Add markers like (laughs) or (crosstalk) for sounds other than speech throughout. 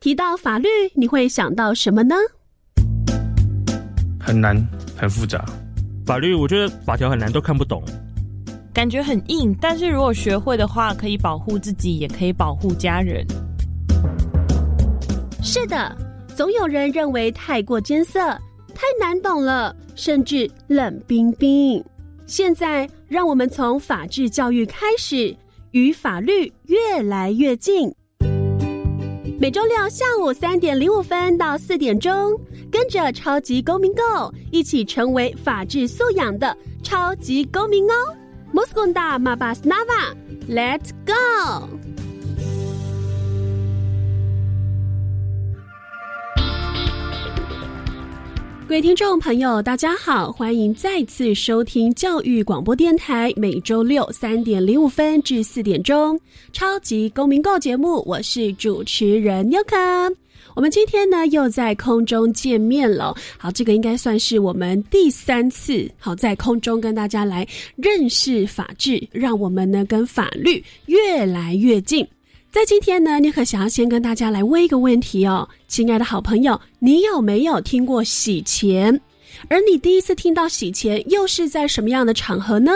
提到法律，你会想到什么呢？很难，很复杂。法律，我觉得法条很难，都看不懂。感觉很硬，但是如果学会的话，可以保护自己，也可以保护家人。是的，总有人认为太过艰涩，太难懂了，甚至冷冰冰。现在，让我们从法治教育开始，与法律越来越近。每周六下午三点零五分到四点钟，跟着超级公民 Go 一起成为法治素养的超级公民哦！Muskunda Mabas Nava，Let's go！各位听众朋友，大家好，欢迎再次收听教育广播电台每周六三点零五分至四点钟超级公民购节目，我是主持人 Yuka。我们今天呢又在空中见面了，好，这个应该算是我们第三次好在空中跟大家来认识法治，让我们呢跟法律越来越近。在今天呢，你可想要先跟大家来问一个问题哦，亲爱的好朋友，你有没有听过洗钱？而你第一次听到洗钱，又是在什么样的场合呢？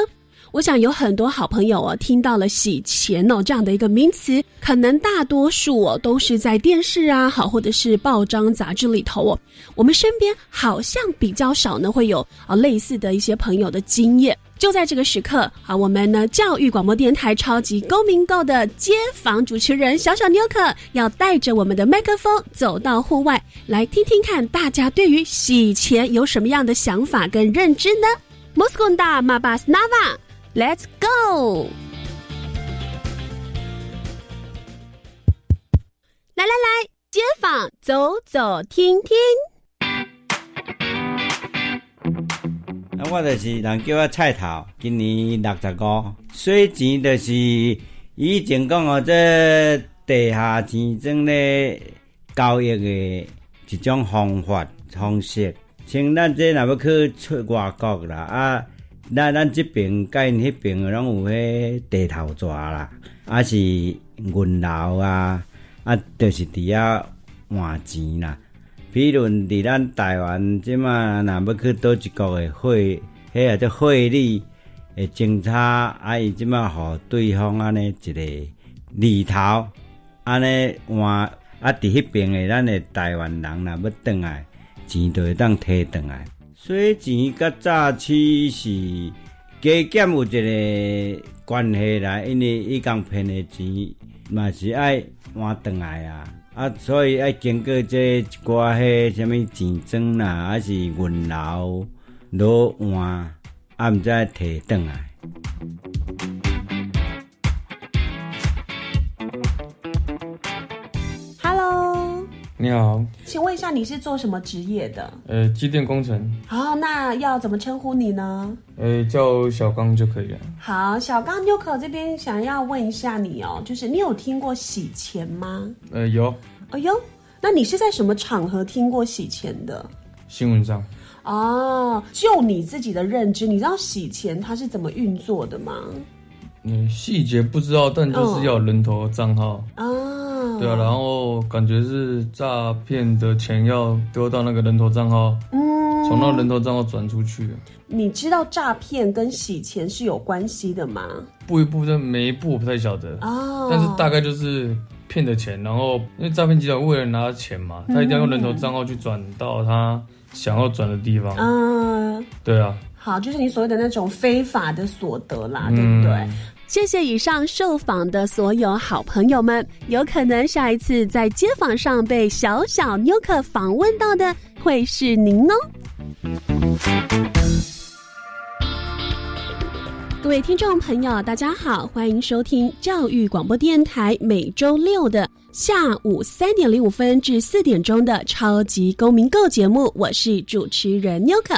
我想有很多好朋友哦，听到了洗钱哦这样的一个名词，可能大多数哦都是在电视啊，好或者是报章杂志里头哦。我们身边好像比较少呢，会有啊类似的一些朋友的经验。就在这个时刻，好，我们呢教育广播电台超级公民购的街访主持人小小妞可要带着我们的麦克风走到户外，来听听看大家对于洗钱有什么样的想法跟认知呢？Moskonda Mabas Nava。Let's go！来来来，街坊走走听听。我就是人叫我菜头，今年六十五。水钱就是以前讲哦，这地下钱庄咧交易的一种方法方式。像咱这若要去出外国啦啊。咱咱这边甲因迄边拢有迄地头蛇啦，啊是银楼啊，啊就是伫遐换钱啦。比如伫咱台湾即马若要去倒一国诶汇，迄个叫汇率诶政策，啊伊即马互对方安尼一个里头，安尼换啊伫迄边诶咱诶台湾人若要转来，钱就会当摕转来。所以钱甲早期是加减有一个关系啦，因为伊讲骗的钱嘛是爱换转来啊，啊，所以爱经过这一寡迄什物钱庄啦，还是银楼老换，啊，毋再摕转来。你好，请问一下，你是做什么职业的？呃，机电工程。好，那要怎么称呼你呢？呃，叫小刚就可以了。好，小刚纽可这边想要问一下你哦，就是你有听过洗钱吗？呃，有。哎呦，那你是在什么场合听过洗钱的？新闻上。哦，就你自己的认知，你知道洗钱它是怎么运作的吗？嗯，细节不知道，但就是要人头账号。啊。对啊，然后感觉是诈骗的钱要丢到那个人头账号，嗯，从那人头账号转出去。你知道诈骗跟洗钱是有关系的吗？步一步的每一步我不太晓得哦，但是大概就是骗的钱，然后因为诈骗集团为了拿钱嘛，他一定要用人头账号去转到他想要转的地方。嗯，对啊。好，就是你所谓的那种非法的所得啦，对不对？谢谢以上受访的所有好朋友们，有可能下一次在街访上被小小妞可访问到的会是您哦。各位听众朋友，大家好，欢迎收听教育广播电台每周六的下午三点零五分至四点钟的超级公民购节目，我是主持人纽可。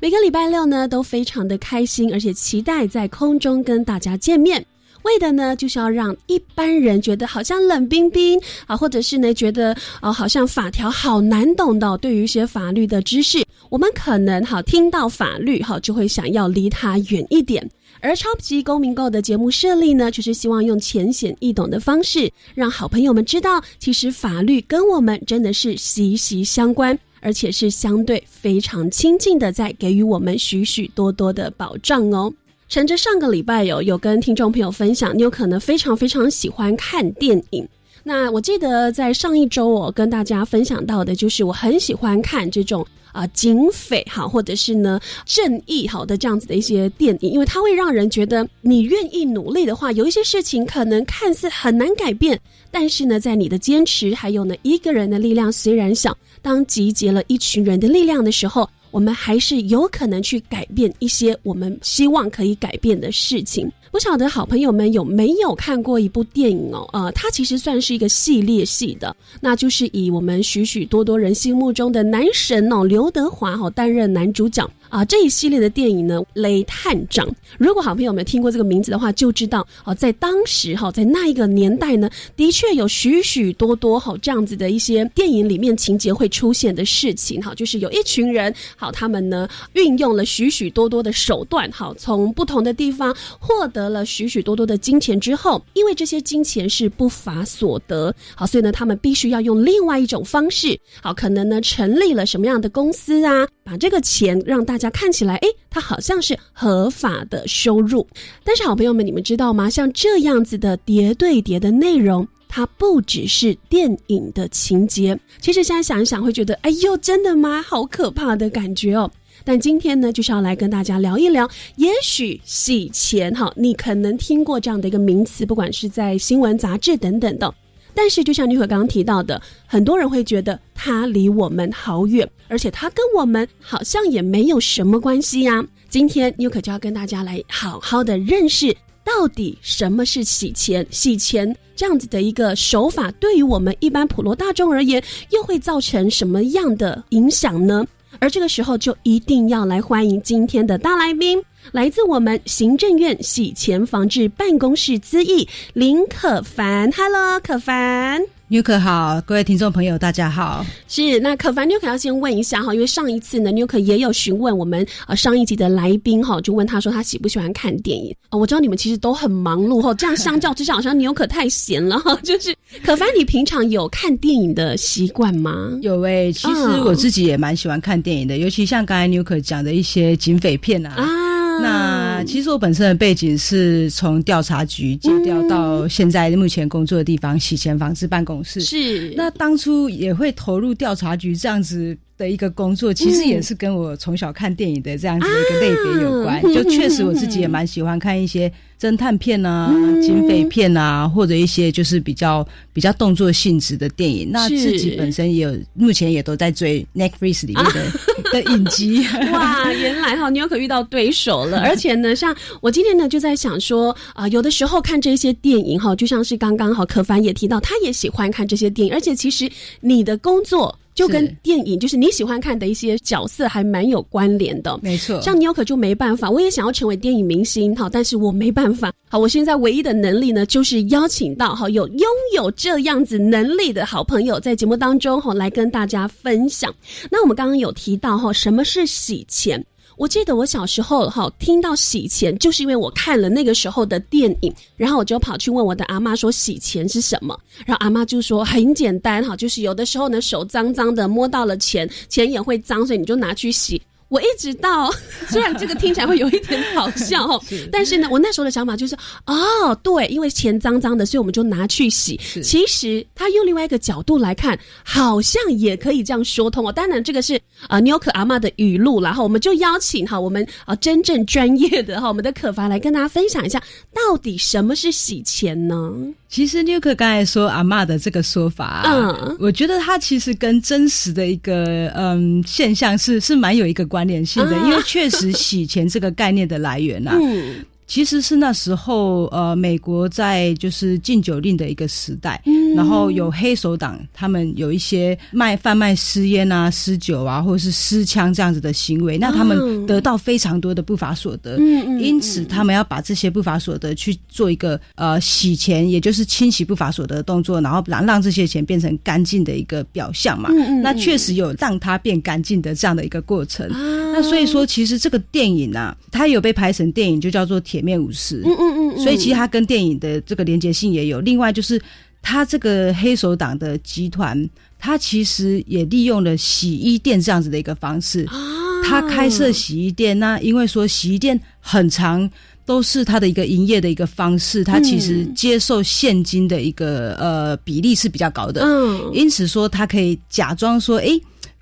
每个礼拜六呢，都非常的开心，而且期待在空中跟大家见面。为的呢，就是要让一般人觉得好像冷冰冰啊，或者是呢觉得哦，好像法条好难懂的。对于一些法律的知识，我们可能好听到法律哈，就会想要离它远一点。而超级公民购的节目设立呢，就是希望用浅显易懂的方式，让好朋友们知道，其实法律跟我们真的是息息相关，而且是相对非常亲近的，在给予我们许许多多的保障哦。趁着上个礼拜有有跟听众朋友分享，你有可能非常非常喜欢看电影。那我记得在上一周，我跟大家分享到的就是我很喜欢看这种啊警匪哈，或者是呢正义好的这样子的一些电影，因为它会让人觉得你愿意努力的话，有一些事情可能看似很难改变，但是呢，在你的坚持还有呢一个人的力量虽然小，当集结了一群人的力量的时候。我们还是有可能去改变一些我们希望可以改变的事情。不晓得好朋友们有没有看过一部电影哦？呃，它其实算是一个系列戏的，那就是以我们许许多多人心目中的男神哦，刘德华哦担任男主角。啊，这一系列的电影呢，《雷探长》。如果好朋友们听过这个名字的话，就知道哦，在当时哈，在那一个年代呢，的确有许许多多哈这样子的一些电影里面情节会出现的事情哈，就是有一群人好，他们呢运用了许许多多的手段好，从不同的地方获得了许许多多的金钱之后，因为这些金钱是不法所得好，所以呢，他们必须要用另外一种方式好，可能呢成立了什么样的公司啊，把这个钱让大家。看起来，哎，它好像是合法的收入，但是好朋友们，你们知道吗？像这样子的叠对叠的内容，它不只是电影的情节。其实现在想一想，会觉得，哎呦，真的吗？好可怕的感觉哦。但今天呢，就是要来跟大家聊一聊，也许洗钱哈，你可能听过这样的一个名词，不管是在新闻、杂志等等的。但是，就像妮可刚刚提到的，很多人会觉得它离我们好远，而且它跟我们好像也没有什么关系呀。今天妮可就要跟大家来好好的认识，到底什么是洗钱？洗钱这样子的一个手法，对于我们一般普罗大众而言，又会造成什么样的影响呢？而这个时候，就一定要来欢迎今天的大来宾。来自我们行政院洗钱防治办公室资议林可凡，Hello，可凡，New 可好，各位听众朋友，大家好。是那可凡，New 可要先问一下哈，因为上一次呢，New 可也有询问我们呃上一集的来宾哈，就问他说他喜不喜欢看电影啊？我知道你们其实都很忙碌哈，这样相较之下，好像 New 可太闲了哈。(laughs) 就是可凡，你平常有看电影的习惯吗？有诶，其实我自己也蛮喜欢看电影的，尤其像刚才 New 可讲的一些警匪片啊。啊。那其实我本身的背景是从调查局借调到现在目前工作的地方洗钱防治办公室。是，那当初也会投入调查局这样子的一个工作，其实也是跟我从小看电影的这样子的一个类别有关。就确实我自己也蛮喜欢看一些。侦探片啊，警匪片啊，或者一些就是比较比较动作性质的电影，那自己本身也有，目前也都在追 Netflix 里面的 (laughs) 的影集。(laughs) 哇，原来哈，你又可遇到对手了。(laughs) 而且呢，像我今天呢就在想说啊，有的时候看这些电影哈，就像是刚刚好可凡也提到，他也喜欢看这些电影，而且其实你的工作。就跟电影，就是你喜欢看的一些角色，还蛮有关联的。没错，像你有可就没办法，我也想要成为电影明星，好，但是我没办法。好，我现在唯一的能力呢，就是邀请到哈有拥有这样子能力的好朋友，在节目当中哈来跟大家分享。那我们刚刚有提到哈，什么是洗钱？我记得我小时候哈听到洗钱，就是因为我看了那个时候的电影，然后我就跑去问我的阿妈说洗钱是什么，然后阿妈就说很简单哈，就是有的时候呢手脏脏的摸到了钱，钱也会脏，所以你就拿去洗。我一直到，(laughs) 虽然这个听起来会有一点好笑哦，(laughs) 但是呢，我那时候的想法就是，哦，对，因为钱脏脏的，所以我们就拿去洗。其实他用另外一个角度来看，好像也可以这样说通哦。当然，这个是啊，妞可阿妈的语录，然后我们就邀请哈，我们啊真正专业的哈，我们的可凡来跟大家分享一下，到底什么是洗钱呢？其实纽克刚才说阿妈的这个说法，嗯，我觉得它其实跟真实的一个嗯现象是是蛮有一个关联性的，因为确实洗钱这个概念的来源啊。其实是那时候，呃，美国在就是禁酒令的一个时代，然后有黑手党，他们有一些卖贩卖私烟啊、私酒啊，或者是私枪这样子的行为，那他们得到非常多的不法所得，因此他们要把这些不法所得去做一个呃洗钱，也就是清洗不法所得的动作，然后让让这些钱变成干净的一个表象嘛。那确实有让它变干净的这样的一个过程。那所以说，其实这个电影啊，它有被拍成电影，就叫做《铁》。面武士，嗯嗯嗯，所以其实它跟电影的这个连接性也有。另外就是，它这个黑手党的集团，它其实也利用了洗衣店这样子的一个方式，他开设洗衣店。那因为说洗衣店很长。都是它的一个营业的一个方式，它其实接受现金的一个呃比例是比较高的，嗯，因此说他可以假装说，哎。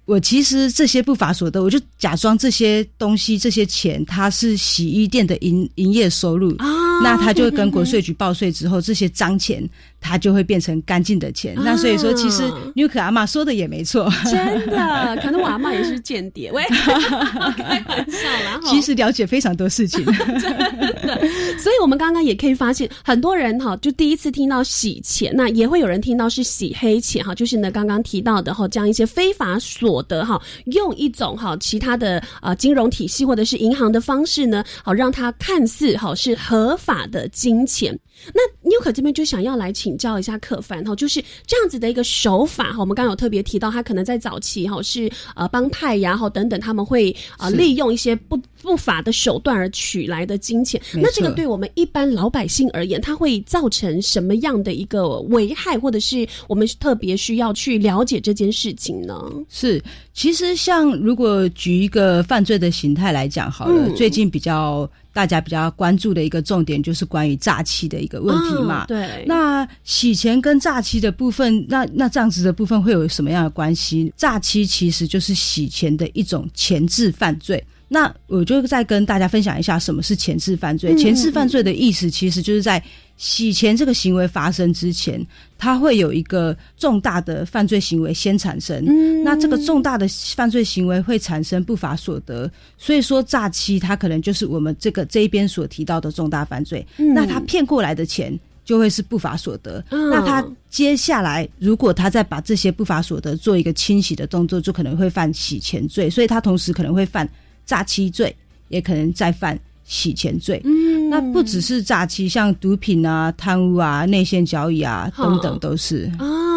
我其实这些不法所得，我就假装这些东西、这些钱，它是洗衣店的营营业收入啊。那他就会跟国税局报税之后，这些脏钱他就会变成干净的钱。那所以说，其实纽可阿妈说的也没错，真的，可能我阿妈也是间谍。(laughs) 喂，开玩笑啦，其实了解非常多事情，(laughs) 真的。所以我们刚刚也可以发现，很多人哈，就第一次听到洗钱，那也会有人听到是洗黑钱哈，就是呢刚刚提到的哈，这样一些非法所。所得哈，用一种哈其他的啊金融体系或者是银行的方式呢，好让它看似好是合法的金钱。那纽可这边就想要来请教一下可凡哈，就是这样子的一个手法哈。我们刚刚有特别提到，他可能在早期哈是呃帮派呀哈等等，他们会呃利用一些不不法的手段而取来的金钱。那这个对我们一般老百姓而言，它会造成什么样的一个危害，或者是我们特别需要去了解这件事情呢？是。其实，像如果举一个犯罪的形态来讲好了，最近比较大家比较关注的一个重点就是关于诈欺的一个问题嘛。对。那洗钱跟诈欺的部分，那那这样子的部分会有什么样的关系？诈欺其实就是洗钱的一种前置犯罪。那我就再跟大家分享一下什么是前置犯罪。前置犯罪的意思，其实就是在洗钱这个行为发生之前，它会有一个重大的犯罪行为先产生。那这个重大的犯罪行为会产生不法所得，所以说诈欺它可能就是我们这个这一边所提到的重大犯罪。那他骗过来的钱就会是不法所得。那他接下来如果他再把这些不法所得做一个清洗的动作，就可能会犯洗钱罪。所以他同时可能会犯。诈欺罪也可能再犯洗钱罪，嗯，那不只是诈欺，像毒品啊、贪污啊、内线交易啊等等都是。哦。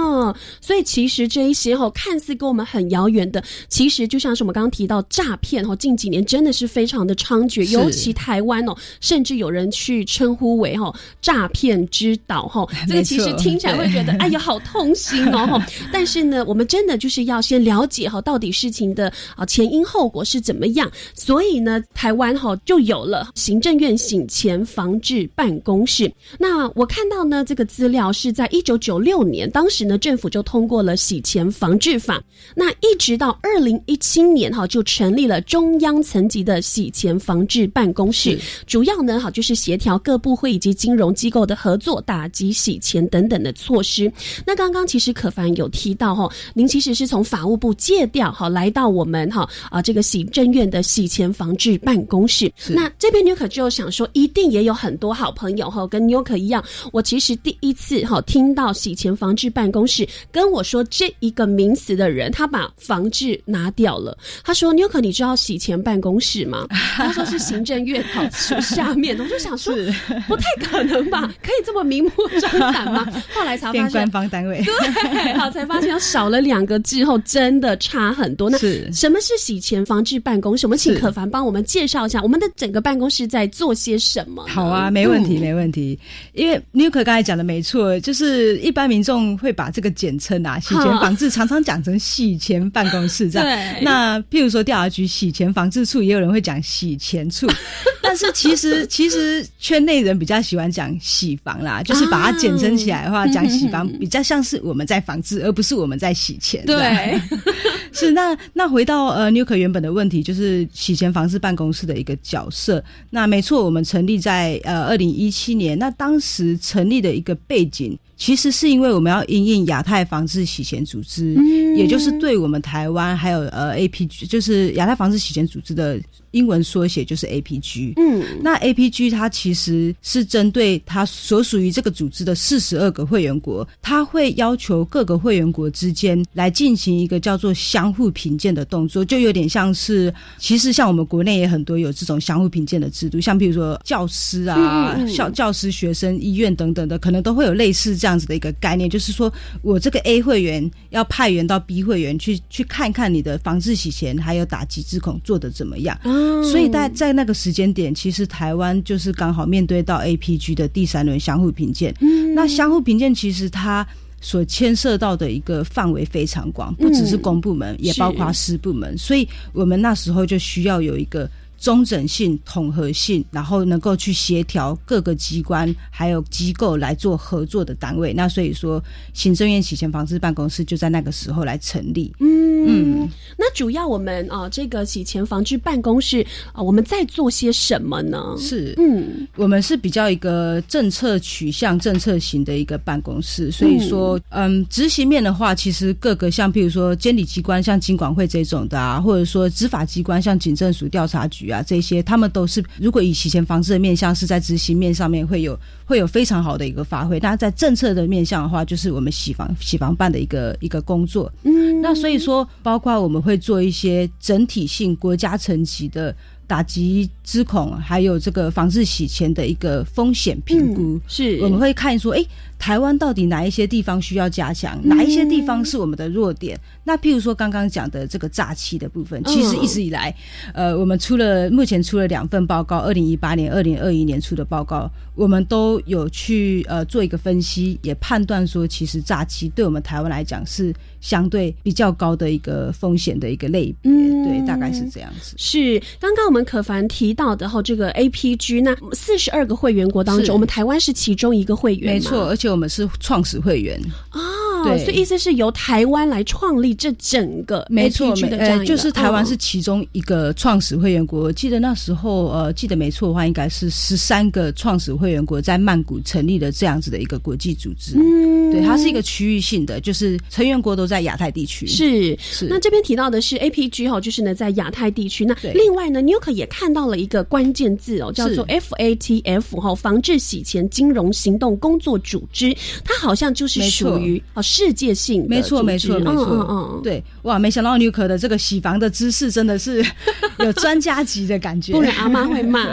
所以其实这一些哈，看似跟我们很遥远的，其实就像是我们刚刚提到诈骗哈，近几年真的是非常的猖獗，尤其台湾哦，甚至有人去称呼为哈诈骗之岛哈。(laughs) 这个其实听起来会觉得哎呀好痛心哦 (laughs) 但是呢，我们真的就是要先了解哈，到底事情的啊前因后果是怎么样。所以呢，台湾哈就有了行政院醒前防治办公室。那我看到呢，这个资料是在一九九六年，当时呢政府就通过了洗钱防治法。那一直到二零一七年哈，就成立了中央层级的洗钱防治办公室，主要呢哈就是协调各部会以及金融机构的合作，打击洗钱等等的措施。那刚刚其实可凡有提到哈，您其实是从法务部借调哈来到我们哈啊这个行政院的洗钱防治办公室，那这边纽可就想说，一定也有很多好朋友哈，跟纽可一样，我其实第一次哈听到洗钱防治办公室跟我说这一个名词的人，他把防治拿掉了。他说纽可，你知道洗钱办公室吗？(laughs) 他说是行政院好下面的，我就想说 (laughs) 不太可能吧，可以这么明目张胆吗？(laughs) 后来才发现官方单位，对，好才发现少了两个字后，真的差很多。那什么是洗钱防治办公室？我们请可凡帮我们介绍一下，我们的整个办公室在做些什么？好啊，没问题，没问题。因为 New 可刚才讲的没错，就是一般民众会把这个简称啊，洗钱防治常常讲成洗钱办公室这样。那譬如说调查局洗钱防治处，也有人会讲洗钱处。(laughs) 但是其实其实圈内人比较喜欢讲洗房啦，就是把它简称起来的话，讲洗房比较像是我们在防治，而不是我们在洗钱。对，(laughs) 是那那回到呃 New 可原本的问题，就是洗钱防治办公室的一个角色。那没错，我们成立在呃二零一七年，那当时成立的一个背景。其实是因为我们要应应亚太防治洗钱组织，也就是对我们台湾还有呃 APG，就是亚太防治洗钱组织的英文缩写就是 APG。嗯，那 APG 它其实是针对它所属于这个组织的四十二个会员国，它会要求各个会员国之间来进行一个叫做相互评鉴的动作，就有点像是，其实像我们国内也很多有这种相互评鉴的制度，像比如说教师啊、校教师、学生、医院等等的，可能都会有类似。这样子的一个概念，就是说我这个 A 会员要派员到 B 会员去去看看你的防治洗钱还有打击资恐做的怎么样。所以在在那个时间点，其实台湾就是刚好面对到 APG 的第三轮相互评鉴。嗯那相互评鉴其实它所牵涉到的一个范围非常广，不只是公部门，也包括私部门。所以我们那时候就需要有一个。中整性、统合性，然后能够去协调各个机关还有机构来做合作的单位。那所以说，行政院洗钱防治办公室就在那个时候来成立。嗯，那主要我们啊，这个洗钱防治办公室啊，我们在做些什么呢？是，嗯，我们是比较一个政策取向、政策型的一个办公室。所以说，嗯，执行面的话，其实各个像譬如说监理机关，像金管会这种的啊，或者说执法机关，像警政署、调查局。啊，这些他们都是，如果以洗钱防治的面向是在执行面上面会有会有非常好的一个发挥，但在政策的面向的话，就是我们洗房洗房办的一个一个工作。嗯，那所以说，包括我们会做一些整体性国家层级的。打击之恐，还有这个防治洗钱的一个风险评估，是我们会看说，哎，台湾到底哪一些地方需要加强，哪一些地方是我们的弱点？那譬如说刚刚讲的这个诈欺的部分，其实一直以来，呃，我们出了目前出了两份报告，二零一八年、二零二一年出的报告，我们都有去呃做一个分析，也判断说，其实诈欺对我们台湾来讲是。相对比较高的一个风险的一个类别，对，大概是这样子。是刚刚我们可凡提到的哈，这个 APG 那四十二个会员国当中，我们台湾是其中一个会员，没错，而且我们是创始会员啊。对，所以意思是由台湾来创立这整个没错的这样就是台湾是其中一个创始会员国。我记得那时候呃，记得没错的话，应该是十三个创始会员国在曼谷成立了这样子的一个国际组织。嗯，对，它是一个区域性的，就是成员国都在。亚太地区是是，那这边提到的是 APG 哈，就是呢在亚太地区。那另外呢，你有可也看到了一个关键字哦，叫做 FATF 哈，防治洗钱金融行动工作组织，它好像就是属于啊世界性，没错没错没错，嗯嗯，对，哇，没想到女可的这个洗房的知识真的是 (laughs) 有专家级的感觉，不然阿妈会骂。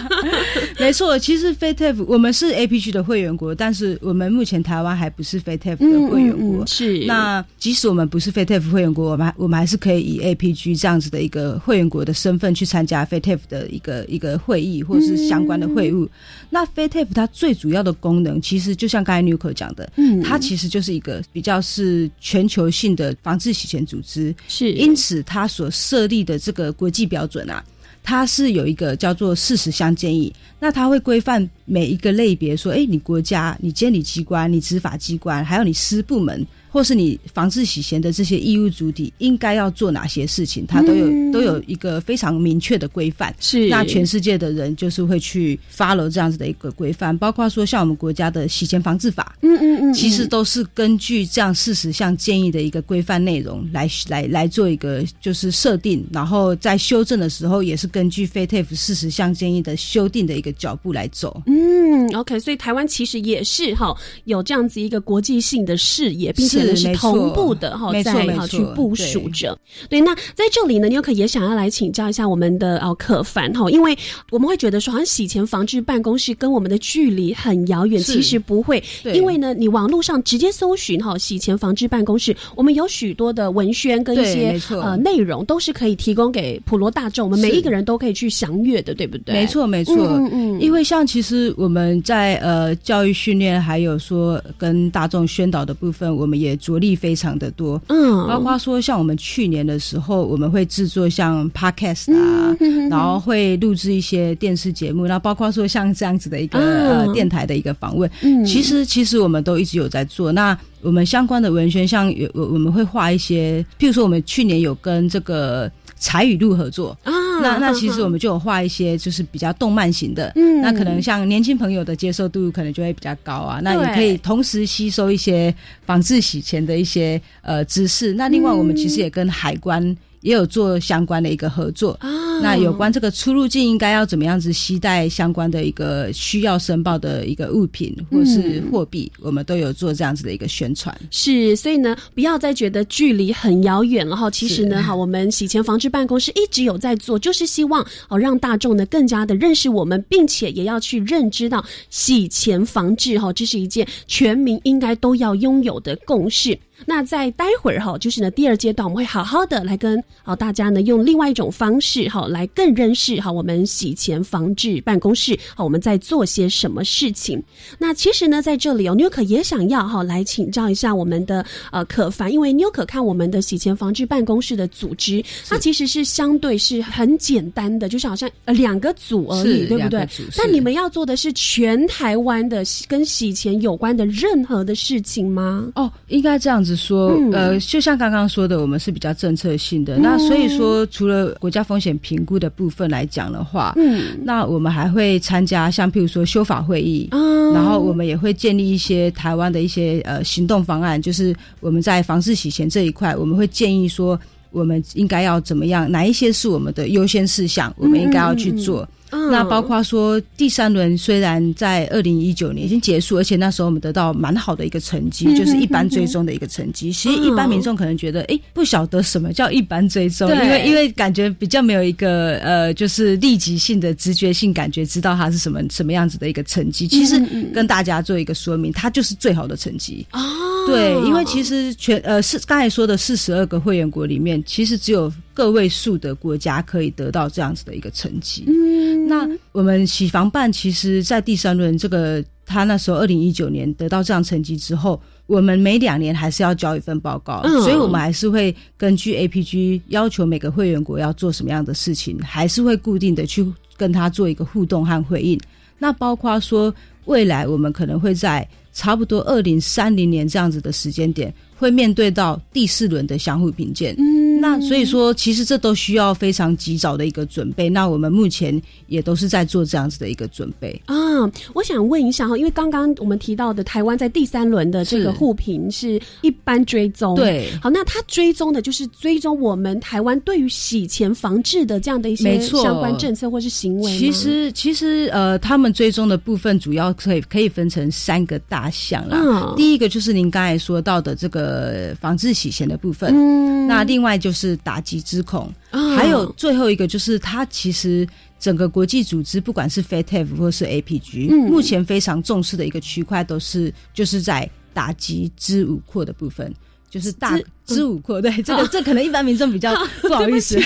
(laughs) 没错，其实 FATF 我们是 APG 的会员国，但是我们目前台湾还不是 FATF 的会员国，是。那。即使我们不是 FATEF 会员国，我们我们还是可以以 APG 这样子的一个会员国的身份去参加 FATF 的一个一个会议或者是相关的会务。那 FATF 它最主要的功能，其实就像刚才 u k 讲的，嗯，它其实就是一个比较是全球性的防治洗钱组织，是因此它所设立的这个国际标准啊。它是有一个叫做事实相建议，那它会规范每一个类别，说，哎，你国家、你监理机关、你执法机关，还有你私部门。或是你防治洗钱的这些义务主体应该要做哪些事情，它都有都有一个非常明确的规范。是那全世界的人就是会去 follow 这样子的一个规范，包括说像我们国家的洗钱防治法，嗯嗯嗯，其实都是根据这样事实项建议的一个规范内容来来来做一个就是设定，然后在修正的时候也是根据 FATF 事实项建议的修订的一个脚步来走。嗯，OK，所以台湾其实也是哈有这样子一个国际性的视野，并且。是同步的哈，在哈去部署着。对，那在这里呢，你可也想要来请教一下我们的哦可凡哈，因为我们会觉得说，好像洗钱防治办公室跟我们的距离很遥远，其实不会，因为呢，你网络上直接搜寻哈洗钱防治办公室，我们有许多的文宣跟一些呃内容都是可以提供给普罗大众，我们每一个人都可以去详阅的，对不对？没错，没错。嗯嗯。因为像其实我们在呃教育训练，还有说跟大众宣导的部分，我们也。也着力非常的多，嗯，包括说像我们去年的时候，我们会制作像 podcast 啊，然后会录制一些电视节目，那包括说像这样子的一个呃电台的一个访问，嗯，其实其实我们都一直有在做。那我们相关的文宣，像有我我们会画一些，譬如说我们去年有跟这个。彩语录合作啊，那那其实我们就有画一些就是比较动漫型的，嗯，那可能像年轻朋友的接受度可能就会比较高啊，那也可以同时吸收一些仿制洗钱的一些呃知识。那另外我们其实也跟海关。也有做相关的一个合作啊，那有关这个出入境应该要怎么样子携带相关的一个需要申报的一个物品或是货币，我们都有做这样子的一个宣传。是，所以呢，不要再觉得距离很遥远了哈。其实呢，哈，我们洗钱防治办公室一直有在做，就是希望哦让大众呢更加的认识我们，并且也要去认知到洗钱防治哈，这是一件全民应该都要拥有的共识。那在待会儿哈，就是呢第二阶段，我们会好好的来跟好大家呢用另外一种方式哈，来更认识哈我们洗钱防治办公室好我们在做些什么事情。那其实呢，在这里哦，妞可也想要哈来请教一下我们的呃可凡，因为妞可看我们的洗钱防治办公室的组织，它其实是相对是很简单的，就是好像呃两个组而已，对不对？但你们要做的是全台湾的跟洗钱有关的任何的事情吗？哦，应该这样子说，呃，就像刚刚说的，我们是比较政策性的。那所以说，除了国家风险评估的部分来讲的话，嗯，那我们还会参加像譬如说修法会议，然后我们也会建立一些台湾的一些呃行动方案，就是我们在房事洗钱这一块，我们会建议说，我们应该要怎么样，哪一些是我们的优先事项，我们应该要去做。那包括说第三轮虽然在二零一九年已经结束，而且那时候我们得到蛮好的一个成绩，就是一般追踪的一个成绩。其实一般民众可能觉得，哎，不晓得什么叫一般追踪，因为因为感觉比较没有一个呃，就是立即性的直觉性感觉，知道它是什么什么样子的一个成绩。其实跟大家做一个说明，它就是最好的成绩哦。对，因为其实全呃是刚才说的四十二个会员国里面，其实只有个位数的国家可以得到这样子的一个成绩。嗯，那我们洗房办其实，在第三轮这个他那时候二零一九年得到这样成绩之后，我们每两年还是要交一份报告，所以我们还是会根据 APG 要求每个会员国要做什么样的事情，还是会固定的去跟他做一个互动和回应。那包括说未来我们可能会在。差不多二零三零年这样子的时间点，会面对到第四轮的相互评鉴。嗯，那所以说，其实这都需要非常及早的一个准备。那我们目前也都是在做这样子的一个准备啊。我想问一下哈，因为刚刚我们提到的台湾在第三轮的这个互评是一般追踪，对，好，那他追踪的就是追踪我们台湾对于洗钱防治的这样的一些相关政策或是行为。其实，其实呃，他们追踪的部分主要可以可以分成三个大。项啦。嗯，第一个就是您刚才说到的这个防治洗钱的部分，那另外就是打击之恐，还有最后一个就是它其实整个国际组织，不管是 FATF 或是 APG，目前非常重视的一个区块，都是就是在打击支五扩的部分。就是大支五扩，对这个这可能一般民众比较 (laughs) 不好意思，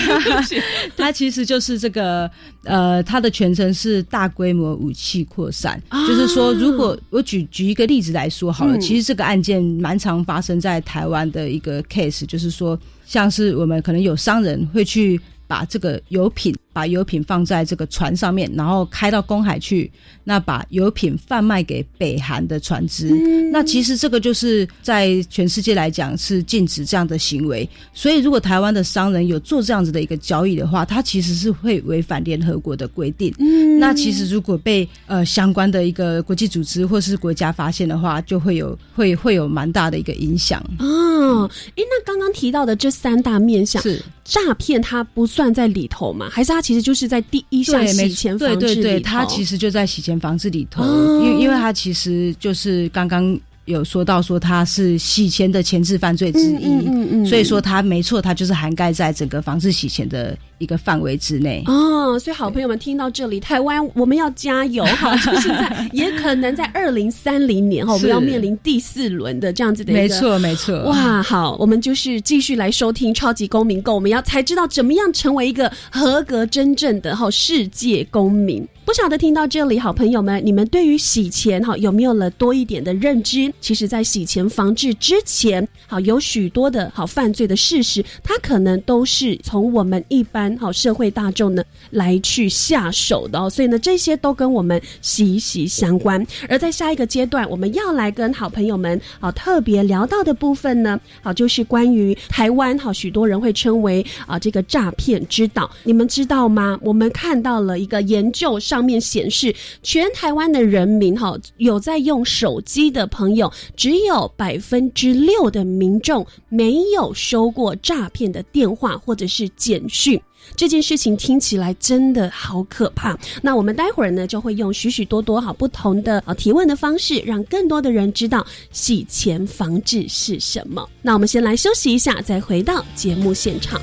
(laughs) 它其实就是这个呃，它的全称是大规模武器扩散。就是说，如果我举举一个例子来说好了，其实这个案件蛮常发生在台湾的一个 case，就是说，像是我们可能有商人会去把这个油品。把油品放在这个船上面，然后开到公海去，那把油品贩卖给北韩的船只，那其实这个就是在全世界来讲是禁止这样的行为。所以，如果台湾的商人有做这样子的一个交易的话，他其实是会违反联合国的规定。嗯那其实如果被呃相关的一个国际组织或是国家发现的话，就会有会会有蛮大的一个影响。哦，哎，那刚刚提到的这三大面向是诈骗，它不算在里头吗？还是它？其实就是在第一项洗钱防治对对对，它其实就在洗钱房子里头，因为因为它其实就是刚刚有说到说他是洗钱的前置犯罪之一，嗯嗯，所以说他没错，他就是涵盖在整个房子洗钱的。一个范围之内哦，所以好朋友们听到这里，台湾我们要加油哈！(laughs) 就是在也可能在二零三零年哈，我们要面临第四轮的这样子的一个，没错没错。哇，好，我们就是继续来收听超级公民购，我们要才知道怎么样成为一个合格真正的哈世界公民。不晓得听到这里，好朋友们，你们对于洗钱哈有没有了多一点的认知？其实，在洗钱防治之前，好有许多的好犯罪的事实，它可能都是从我们一般。好，社会大众呢来去下手的哦，所以呢，这些都跟我们息息相关。而在下一个阶段，我们要来跟好朋友们好特别聊到的部分呢，好就是关于台湾好，许多人会称为啊这个诈骗之岛。你们知道吗？我们看到了一个研究，上面显示，全台湾的人民哈有在用手机的朋友，只有百分之六的民众没有收过诈骗的电话或者是简讯。这件事情听起来真的好可怕。那我们待会儿呢，就会用许许多多好不同的呃提问的方式，让更多的人知道洗钱防治是什么。那我们先来休息一下，再回到节目现场。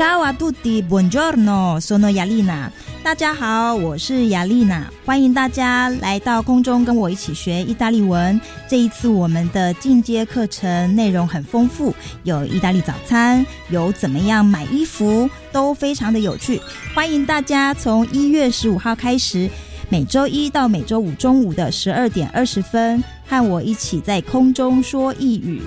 Ciao a tutti, buongiorno, sono Yalina。大家好，我是雅丽娜，欢迎大家来到空中跟我一起学意大利文。这一次我们的进阶课程内容很丰富，有意大利早餐，有怎么样买衣服，都非常的有趣。欢迎大家从一月十五号开始，每周一到每周五中午的十二点二十分，和我一起在空中说一语。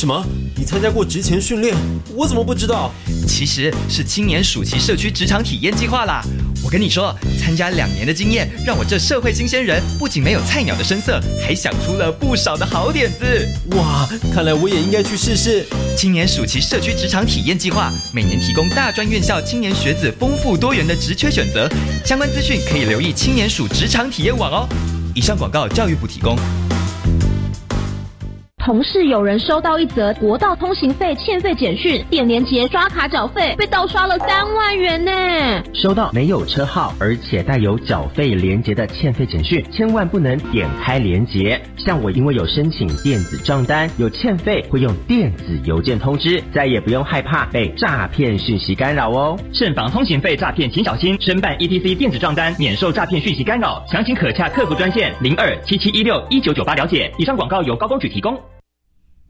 什么？你参加过职前训练？我怎么不知道？其实是青年暑期社区职场体验计划啦！我跟你说，参加两年的经验，让我这社会新鲜人不仅没有菜鸟的声色，还想出了不少的好点子。哇，看来我也应该去试试青年暑期社区职场体验计划，每年提供大专院校青年学子丰富多元的职缺选择。相关资讯可以留意青年暑职场体验网哦。以上广告，教育部提供。同事有人收到一则国道通行费欠费简讯，点连结刷卡缴费，被盗刷了三万元呢。收到没有车号而且带有缴费连结的欠费简讯，千万不能点开连结。像我因为有申请电子账单，有欠费会用电子邮件通知，再也不用害怕被诈骗讯息干扰哦。慎防通行费诈骗，请小心申办 ETC 电子账单，免受诈骗讯息干扰。详情可洽客服专线零二七七一六一九九八了解。以上广告由高工举提供。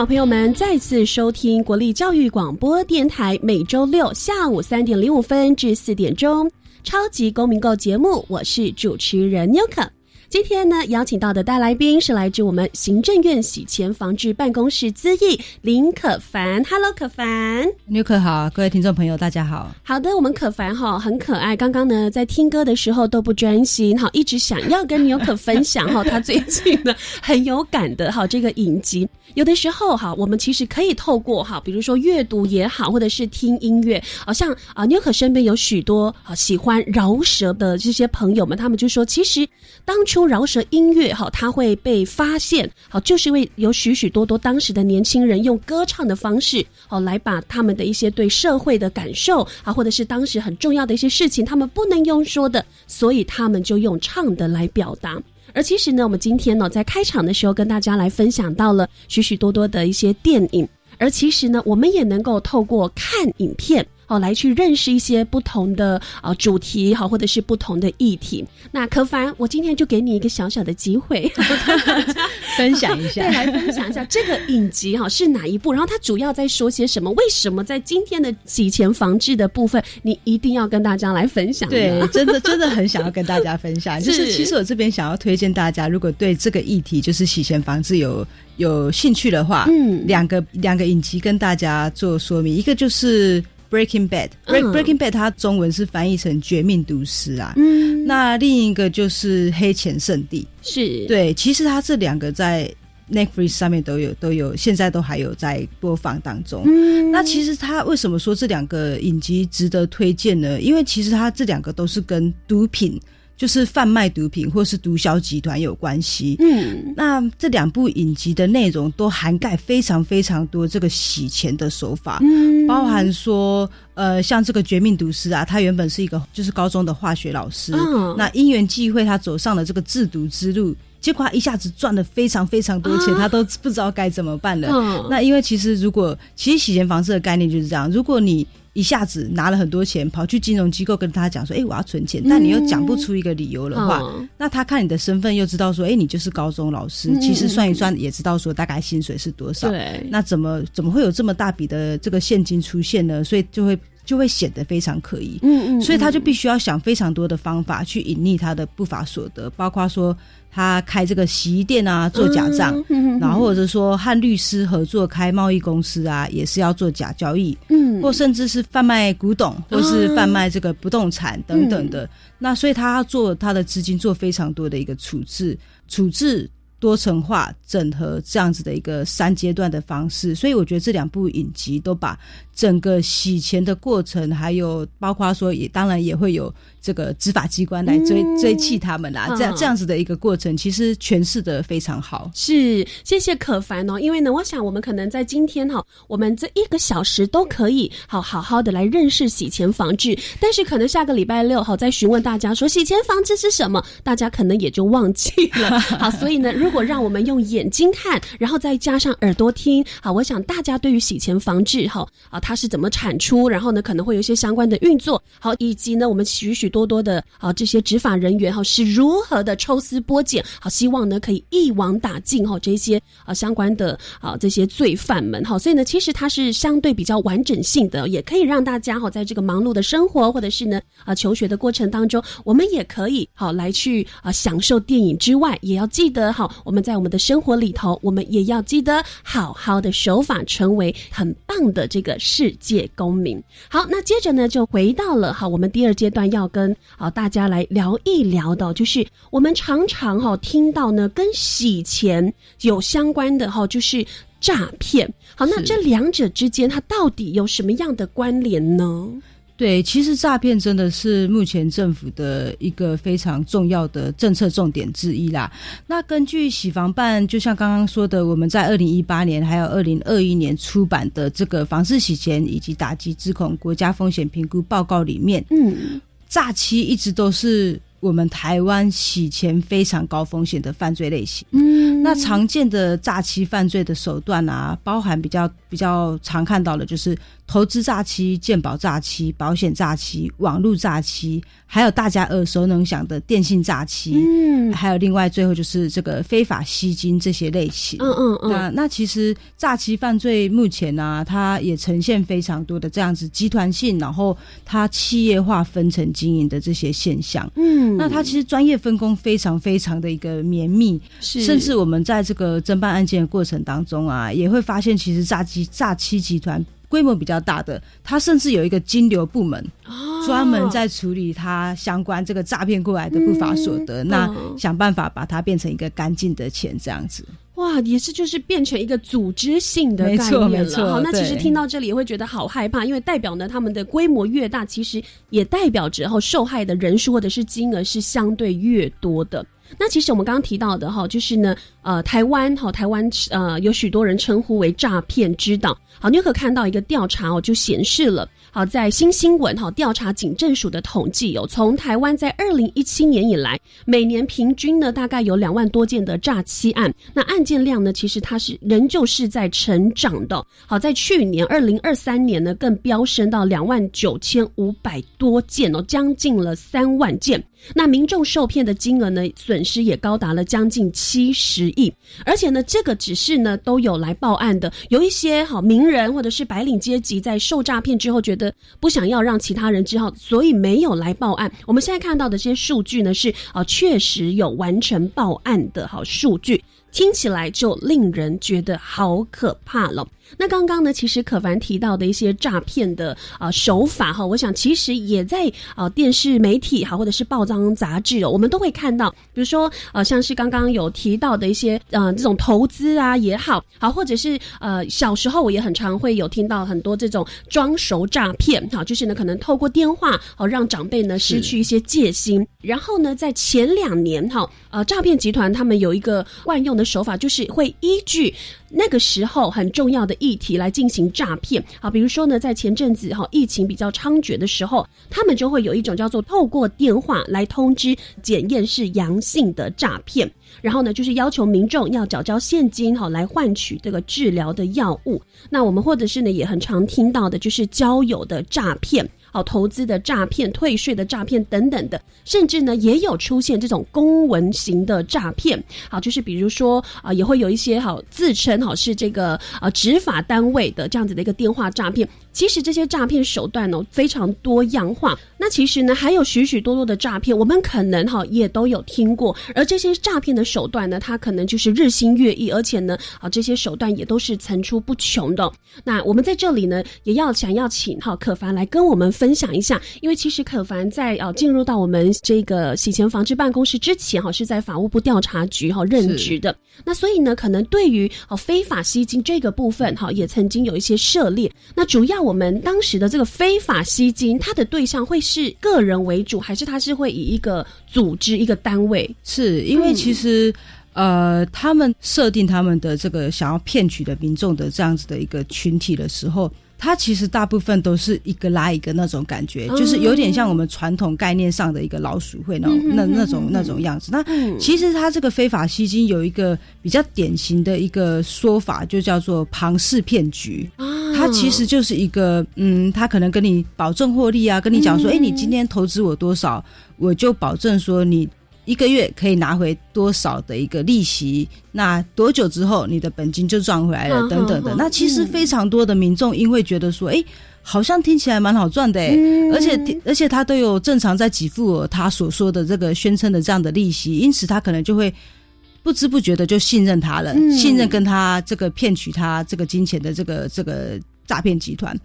好朋友们，再次收听国立教育广播电台，每周六下午三点零五分至四点钟《超级公民购》节目，我是主持人 n 可。今天呢，邀请到的大来宾是来自我们行政院洗钱防治办公室资议林可凡。Hello，可凡，牛可好，各位听众朋友，大家好。好的，我们可凡哈很可爱。刚刚呢，在听歌的时候都不专心，哈，一直想要跟牛可分享哈，他最近呢很有感的哈这个影集。有的时候哈，我们其实可以透过哈，比如说阅读也好，或者是听音乐，好像啊，妞可身边有许多啊喜欢饶舌的这些朋友们，他们就说，其实当初饶舌音乐哈，它会被发现，好，就是因为有许许多多当时的年轻人用歌唱的方式，好来把他们的一些对社会的感受啊，或者是当时很重要的一些事情，他们不能用说的，所以他们就用唱的来表达。而其实呢，我们今天呢，在开场的时候跟大家来分享到了许许多多的一些电影，而其实呢，我们也能够透过看影片。哦，来去认识一些不同的啊主题，好，或者是不同的议题。那柯凡，我今天就给你一个小小的机会，(laughs) 分享一下，(laughs) 对，来分享一下这个影集哈是哪一部，然后它主要在说些什么？为什么在今天的洗钱防治的部分，你一定要跟大家来分享？对，真的真的很想要跟大家分享。(laughs) 就是其实我这边想要推荐大家，如果对这个议题就是洗钱防治有有兴趣的话，嗯，两个两个影集跟大家做说明，一个就是。Breaking Bad，Breaking Bad，它中文是翻译成《绝命毒师》啊。嗯，那另一个就是《黑钱圣地》。是，对，其实它这两个在 Netflix 上面都有，都有，现在都还有在播放当中。嗯，那其实它为什么说这两个影集值得推荐呢？因为其实它这两个都是跟毒品。就是贩卖毒品或是毒枭集团有关系。嗯，那这两部影集的内容都涵盖非常非常多这个洗钱的手法，嗯，包含说，呃，像这个绝命毒师啊，他原本是一个就是高中的化学老师，嗯，那因缘际会，他走上了这个制毒之路，结果他一下子赚了非常非常多钱，他都不知道该怎么办了。嗯，那因为其实如果其实洗钱防治的概念就是这样，如果你一下子拿了很多钱，跑去金融机构跟他讲说：“哎，我要存钱。”但你又讲不出一个理由的话，那他看你的身份又知道说：“哎，你就是高中老师。”其实算一算也知道说大概薪水是多少。对，那怎么怎么会有这么大笔的这个现金出现呢？所以就会就会显得非常可疑。嗯嗯，所以他就必须要想非常多的方法去隐匿他的不法所得，包括说。他开这个洗衣店啊，做假账，然后或者说和律师合作开贸易公司啊，也是要做假交易，嗯，或甚至是贩卖古董，或是贩卖这个不动产等等的。那所以他要做他的资金做非常多的一个处置，处置多层化整合这样子的一个三阶段的方式，所以我觉得这两部影集都把整个洗钱的过程，还有包括说也当然也会有这个执法机关来追追缉他们啦，这样这样子的一个过程，其实诠释的非常好。是，谢谢可凡哦，因为呢，我想我们可能在今天哈，我们这一个小时都可以好好好的来认识洗钱防治，但是可能下个礼拜六哈再询问大家说洗钱防治是什么，大家可能也就忘记了。(laughs) 好，所以呢，如如果让我们用眼睛看，然后再加上耳朵听，好，我想大家对于洗钱防治，哈啊，它是怎么产出，然后呢，可能会有一些相关的运作，好，以及呢，我们许许多多的啊这些执法人员哈是如何的抽丝剥茧，好，希望呢可以一网打尽哈这些啊相关的啊这些罪犯们，哈，所以呢，其实它是相对比较完整性的，也可以让大家哈在这个忙碌的生活或者是呢啊求学的过程当中，我们也可以好来去啊享受电影之外，也要记得哈。我们在我们的生活里头，我们也要记得好好的守法，成为很棒的这个世界公民。好，那接着呢，就回到了哈，我们第二阶段要跟啊大家来聊一聊的，就是我们常常哈听到呢，跟洗钱有相关的哈，就是诈骗。好，那这两者之间，它到底有什么样的关联呢？对，其实诈骗真的是目前政府的一个非常重要的政策重点之一啦。那根据洗房办，就像刚刚说的，我们在二零一八年还有二零二一年出版的这个房事洗钱以及打击资恐国家风险评估报告里面，嗯，诈欺一直都是。我们台湾洗钱非常高风险的犯罪类型，嗯，那常见的诈欺犯罪的手段啊，包含比较比较常看到的，就是投资诈欺、鉴保诈欺、保险诈欺、网络诈欺，还有大家耳熟能详的电信诈欺，嗯，还有另外最后就是这个非法吸金这些类型，嗯嗯嗯。那那其实诈欺犯罪目前呢，它也呈现非常多的这样子集团性，然后它企业化分层经营的这些现象，嗯。那它其实专业分工非常非常的一个绵密，是甚至我们在这个侦办案件的过程当中啊，也会发现其实诈欺诈欺集团规模比较大的，他甚至有一个金流部门，专门在处理他相关这个诈骗过来的不法所得，那想办法把它变成一个干净的钱这样子。哇，也是就是变成一个组织性的概念了。好，那其实听到这里也会觉得好害怕，因为代表呢，他们的规模越大，其实也代表着后受害的人数或者是金额是相对越多的。那其实我们刚刚提到的哈，就是呢，呃，台湾哈，台湾呃，有许多人称呼为诈骗之岛。好，你可看到一个调查哦，就显示了。好，在新新闻哈调查警政署的统计有，从台湾在二零一七年以来，每年平均呢大概有两万多件的诈欺案，那案件量呢其实它是仍旧是在成长的。好，在去年二零二三年呢更飙升到两万九千五百多件哦，将近了三万件。那民众受骗的金额呢损失也高达了将近七十亿，而且呢这个只是呢都有来报案的，有一些好名人或者是白领阶级在受诈骗之后觉得。不想要让其他人知道，所以没有来报案。我们现在看到的这些数据呢，是啊，确实有完成报案的好数据，听起来就令人觉得好可怕了。那刚刚呢，其实可凡提到的一些诈骗的啊手法哈，我想其实也在啊电视媒体哈，或者是报章杂志哦，我们都会看到，比如说呃，像是刚刚有提到的一些呃这种投资啊也好，好或者是呃小时候我也很常会有听到很多这种装熟诈骗哈，就是呢可能透过电话哦让长辈呢失去一些戒心，然后呢在前两年哈呃诈骗集团他们有一个惯用的手法，就是会依据。那个时候很重要的议题来进行诈骗啊，比如说呢，在前阵子哈疫情比较猖獗的时候，他们就会有一种叫做透过电话来通知检验是阳性的诈骗，然后呢就是要求民众要缴交现金哈来换取这个治疗的药物。那我们或者是呢也很常听到的就是交友的诈骗。好，投资的诈骗、退税的诈骗等等的，甚至呢也有出现这种公文型的诈骗。好，就是比如说啊，也会有一些好自称好是这个啊执法单位的这样子的一个电话诈骗，其实这些诈骗手段呢非常多样化。那其实呢还有许许多多的诈骗，我们可能哈也都有听过。而这些诈骗的手段呢，它可能就是日新月异，而且呢啊这些手段也都是层出不穷的。那我们在这里呢也要想要请哈可凡来跟我们分享一下，因为其实可凡在啊进入到我们这个洗钱防治办公室之前哈是在法务部调查局哈任职的。那所以呢可能对于哦非法吸金这个部分哈也曾经有一些涉猎。那主要我们当时的这个非法吸金，它的对象会是个人为主，还是它是会以一个组织、一个单位？是因为其实呃，他们设定他们的这个想要骗取的民众的这样子的一个群体的时候。它其实大部分都是一个拉一个那种感觉，就是有点像我们传统概念上的一个老鼠会那种那那种那种样子。那其实它这个非法吸金有一个比较典型的一个说法，就叫做庞氏骗局。它其实就是一个嗯，他可能跟你保证获利啊，跟你讲说，哎，你今天投资我多少，我就保证说你。一个月可以拿回多少的一个利息？那多久之后你的本金就赚回来了？等等的。那其实非常多的民众因为觉得说，哎，好像听起来蛮好赚的，哎，而且而且他都有正常在给付他所说的这个宣称的这样的利息，因此他可能就会不知不觉的就信任他了，信任跟他这个骗取他这个金钱的这个这个诈骗集团。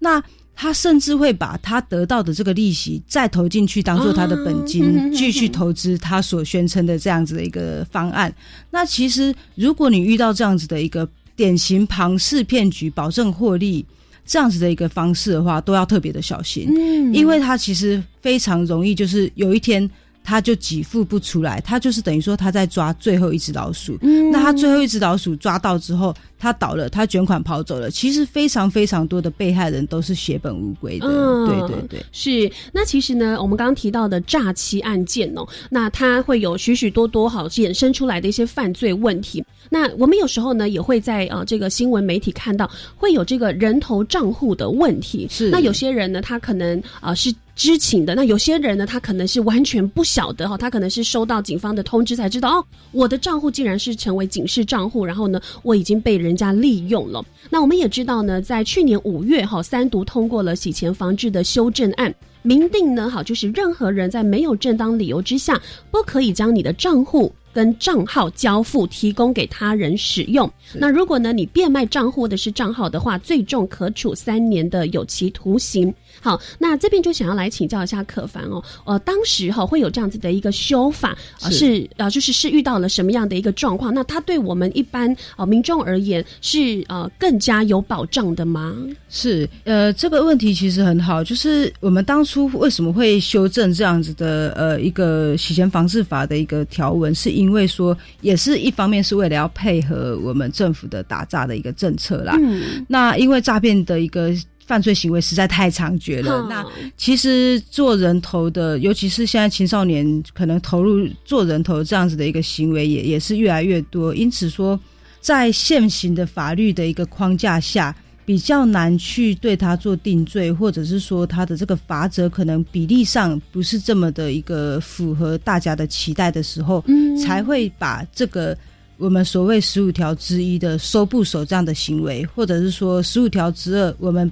那他甚至会把他得到的这个利息再投进去，当做他的本金，继续投资他所宣称的这样子的一个方案。那其实，如果你遇到这样子的一个典型庞氏骗局，保证获利这样子的一个方式的话，都要特别的小心，因为他其实非常容易，就是有一天。他就给付不出来，他就是等于说他在抓最后一只老鼠。嗯，那他最后一只老鼠抓到之后，他倒了，他卷款跑走了。其实非常非常多的被害人都是血本无归的。嗯，对对对，是。那其实呢，我们刚刚提到的诈欺案件哦，那它会有许许多多好衍生出来的一些犯罪问题。那我们有时候呢，也会在啊这个新闻媒体看到会有这个人头账户的问题。是。那有些人呢，他可能啊是。知情的那有些人呢，他可能是完全不晓得哈，他可能是收到警方的通知才知道哦，我的账户竟然是成为警示账户，然后呢，我已经被人家利用了。那我们也知道呢，在去年五月哈，三读通过了洗钱防治的修正案，明定呢，好就是任何人在没有正当理由之下，不可以将你的账户。跟账号交付提供给他人使用，那如果呢你变卖账户的是账号的话，最重可处三年的有期徒刑。好，那这边就想要来请教一下可凡哦，呃，当时哈会有这样子的一个修法呃，是啊，就是是遇到了什么样的一个状况？那它对我们一般啊民众而言是呃更加有保障的吗？是，呃，这个问题其实很好，就是我们当初为什么会修正这样子的呃一个洗钱防治法的一个条文，是因因为说，也是一方面是为了要配合我们政府的打诈的一个政策啦。嗯，那因为诈骗的一个犯罪行为实在太猖獗了。那其实做人头的，尤其是现在青少年可能投入做人头这样子的一个行为，也也是越来越多。因此说，在现行的法律的一个框架下。比较难去对他做定罪，或者是说他的这个罚则可能比例上不是这么的一个符合大家的期待的时候，嗯，才会把这个我们所谓十五条之一的收不手这样的行为，或者是说十五条之二我们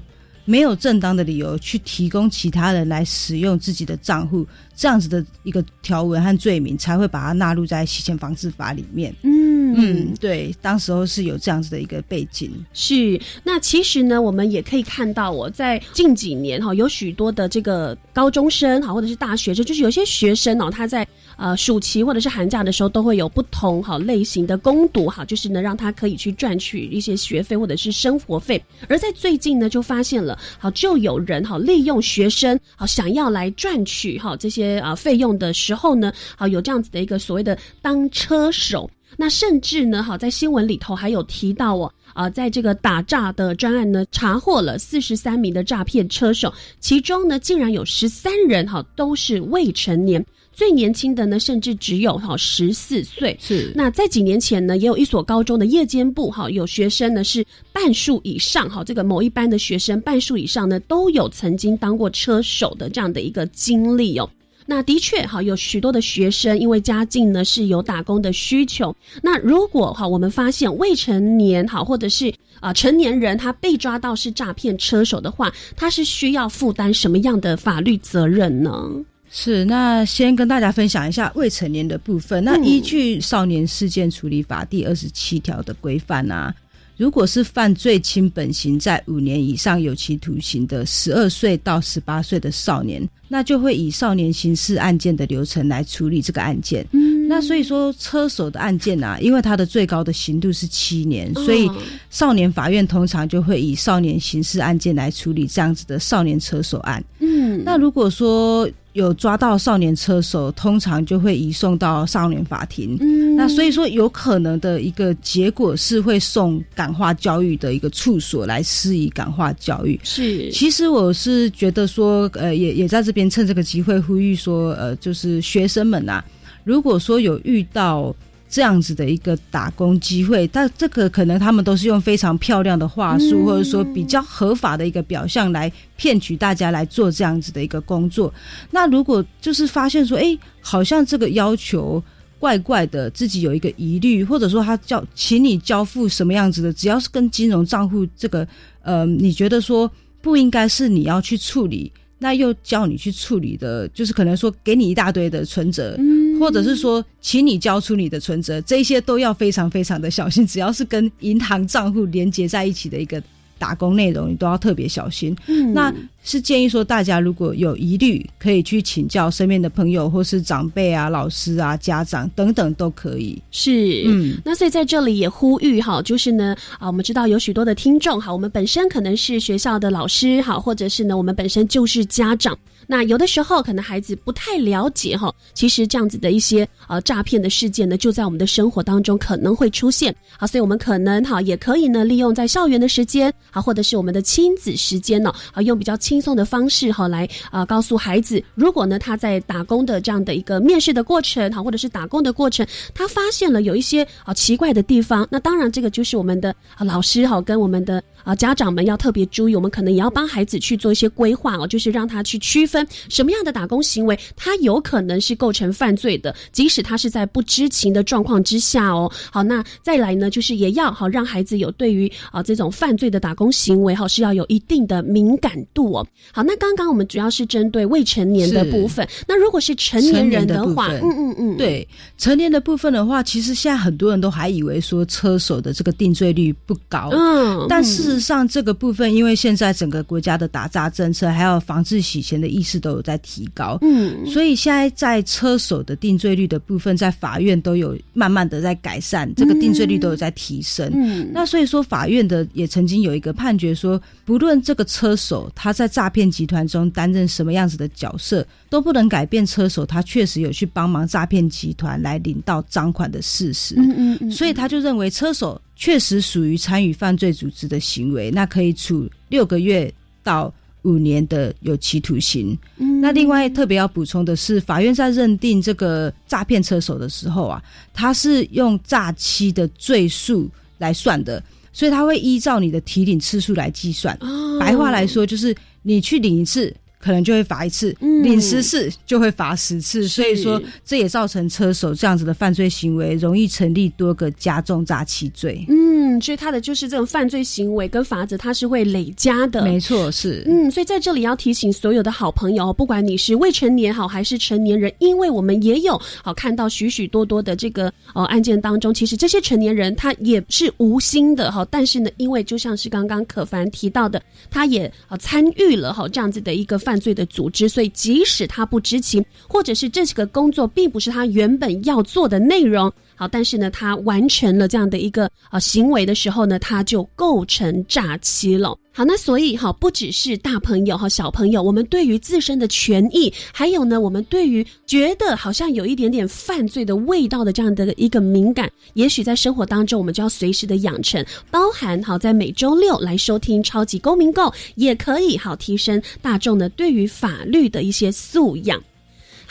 没有正当的理由去提供其他人来使用自己的账户这样子的一个条文和罪名，才会把它纳入在洗钱防治法里面，嗯。嗯，对，当时候是有这样子的一个背景。是，那其实呢，我们也可以看到，我在近几年哈，有许多的这个高中生哈，或者是大学生，就是有些学生哦，他在呃暑期或者是寒假的时候，都会有不同好类型的攻读哈，就是呢让他可以去赚取一些学费或者是生活费。而在最近呢，就发现了好，就有人哈利用学生好想要来赚取哈这些啊费用的时候呢，好有这样子的一个所谓的当车手。那甚至呢，好在新闻里头还有提到哦，啊，在这个打诈的专案呢，查获了四十三名的诈骗车手，其中呢，竟然有十三人哈都是未成年，最年轻的呢，甚至只有哈十四岁。是。那在几年前呢，也有一所高中的夜间部哈，有学生呢是半数以上哈，这个某一班的学生半数以上呢都有曾经当过车手的这样的一个经历哦。那的确哈，有许多的学生因为家境呢是有打工的需求。那如果哈，我们发现未成年好，或者是啊成年人他被抓到是诈骗车手的话，他是需要负担什么样的法律责任呢？是，那先跟大家分享一下未成年的部分。那依据《少年事件处理法》第二十七条的规范啊。如果是犯罪轻本刑在五年以上有期徒刑的十二岁到十八岁的少年，那就会以少年刑事案件的流程来处理这个案件。嗯，那所以说车手的案件啊，因为它的最高的刑度是七年，所以少年法院通常就会以少年刑事案件来处理这样子的少年车手案。嗯，那如果说。有抓到少年车手，通常就会移送到少年法庭。嗯，那所以说有可能的一个结果是会送感化教育的一个处所来施以感化教育。是，其实我是觉得说，呃，也也在这边趁这个机会呼吁说，呃，就是学生们啊，如果说有遇到。这样子的一个打工机会，但这个可能他们都是用非常漂亮的话术，或者说比较合法的一个表象来骗取大家来做这样子的一个工作。那如果就是发现说，哎，好像这个要求怪怪的，自己有一个疑虑，或者说他叫请你交付什么样子的，只要是跟金融账户这个，呃，你觉得说不应该是你要去处理。那又叫你去处理的，就是可能说给你一大堆的存折，或者是说请你交出你的存折，这些都要非常非常的小心。(laughs) 只要是跟银行账户连接在一起的一个。打工内容你都要特别小心。嗯，那是建议说大家如果有疑虑，可以去请教身边的朋友或是长辈啊、老师啊、家长等等都可以。是，嗯，那所以在这里也呼吁哈，就是呢啊，我们知道有许多的听众哈，我们本身可能是学校的老师哈，或者是呢我们本身就是家长。那有的时候可能孩子不太了解哈，其实这样子的一些呃诈骗的事件呢，就在我们的生活当中可能会出现。好，所以我们可能哈也可以呢利用在校园的时间，好或者是我们的亲子时间呢，啊用比较轻松的方式哈来啊告诉孩子，如果呢他在打工的这样的一个面试的过程哈，或者是打工的过程，他发现了有一些啊奇怪的地方，那当然这个就是我们的老师哈跟我们的。啊，家长们要特别注意，我们可能也要帮孩子去做一些规划哦，就是让他去区分什么样的打工行为，他有可能是构成犯罪的，即使他是在不知情的状况之下哦。好，那再来呢，就是也要好让孩子有对于啊这种犯罪的打工行为哈是要有一定的敏感度哦。好，那刚刚我们主要是针对未成年的部分，那如果是成年人的话，嗯嗯嗯，对，成年的部分的话，其实现在很多人都还以为说车手的这个定罪率不高，嗯，但是。事实上，这个部分因为现在整个国家的打诈政策，还有防治洗钱的意识都有在提高，嗯，所以现在在车手的定罪率的部分，在法院都有慢慢的在改善，这个定罪率都有在提升。嗯，那所以说，法院的也曾经有一个判决说，不论这个车手他在诈骗集团中担任什么样子的角色，都不能改变车手他确实有去帮忙诈骗集团来领到赃款的事实。嗯嗯嗯，所以他就认为车手。确实属于参与犯罪组织的行为，那可以处六个月到五年的有期徒刑。那另外特别要补充的是，法院在认定这个诈骗车手的时候啊，他是用诈欺的罪数来算的，所以他会依照你的提领次数来计算。白话来说，就是你去领一次。可能就会罚一次，领十次就会罚十次，所以说这也造成车手这样子的犯罪行为容易成立多个加重诈欺罪。嗯，所以他的就是这种犯罪行为跟法则，它是会累加的。没错，是。嗯，所以在这里要提醒所有的好朋友，不管你是未成年好还是成年人，因为我们也有好看到许许多多的这个呃案件当中，其实这些成年人他也是无心的哈，但是呢，因为就像是刚刚可凡提到的，他也啊参与了哈这样子的一个犯。犯罪的组织，所以即使他不知情，或者是这个工作并不是他原本要做的内容，好，但是呢，他完成了这样的一个啊行为的时候呢，他就构成诈欺了。好，那所以哈，不只是大朋友和小朋友，我们对于自身的权益，还有呢，我们对于觉得好像有一点点犯罪的味道的这样的一个敏感，也许在生活当中，我们就要随时的养成，包含好在每周六来收听超级公民购，也可以好提升大众呢对于法律的一些素养。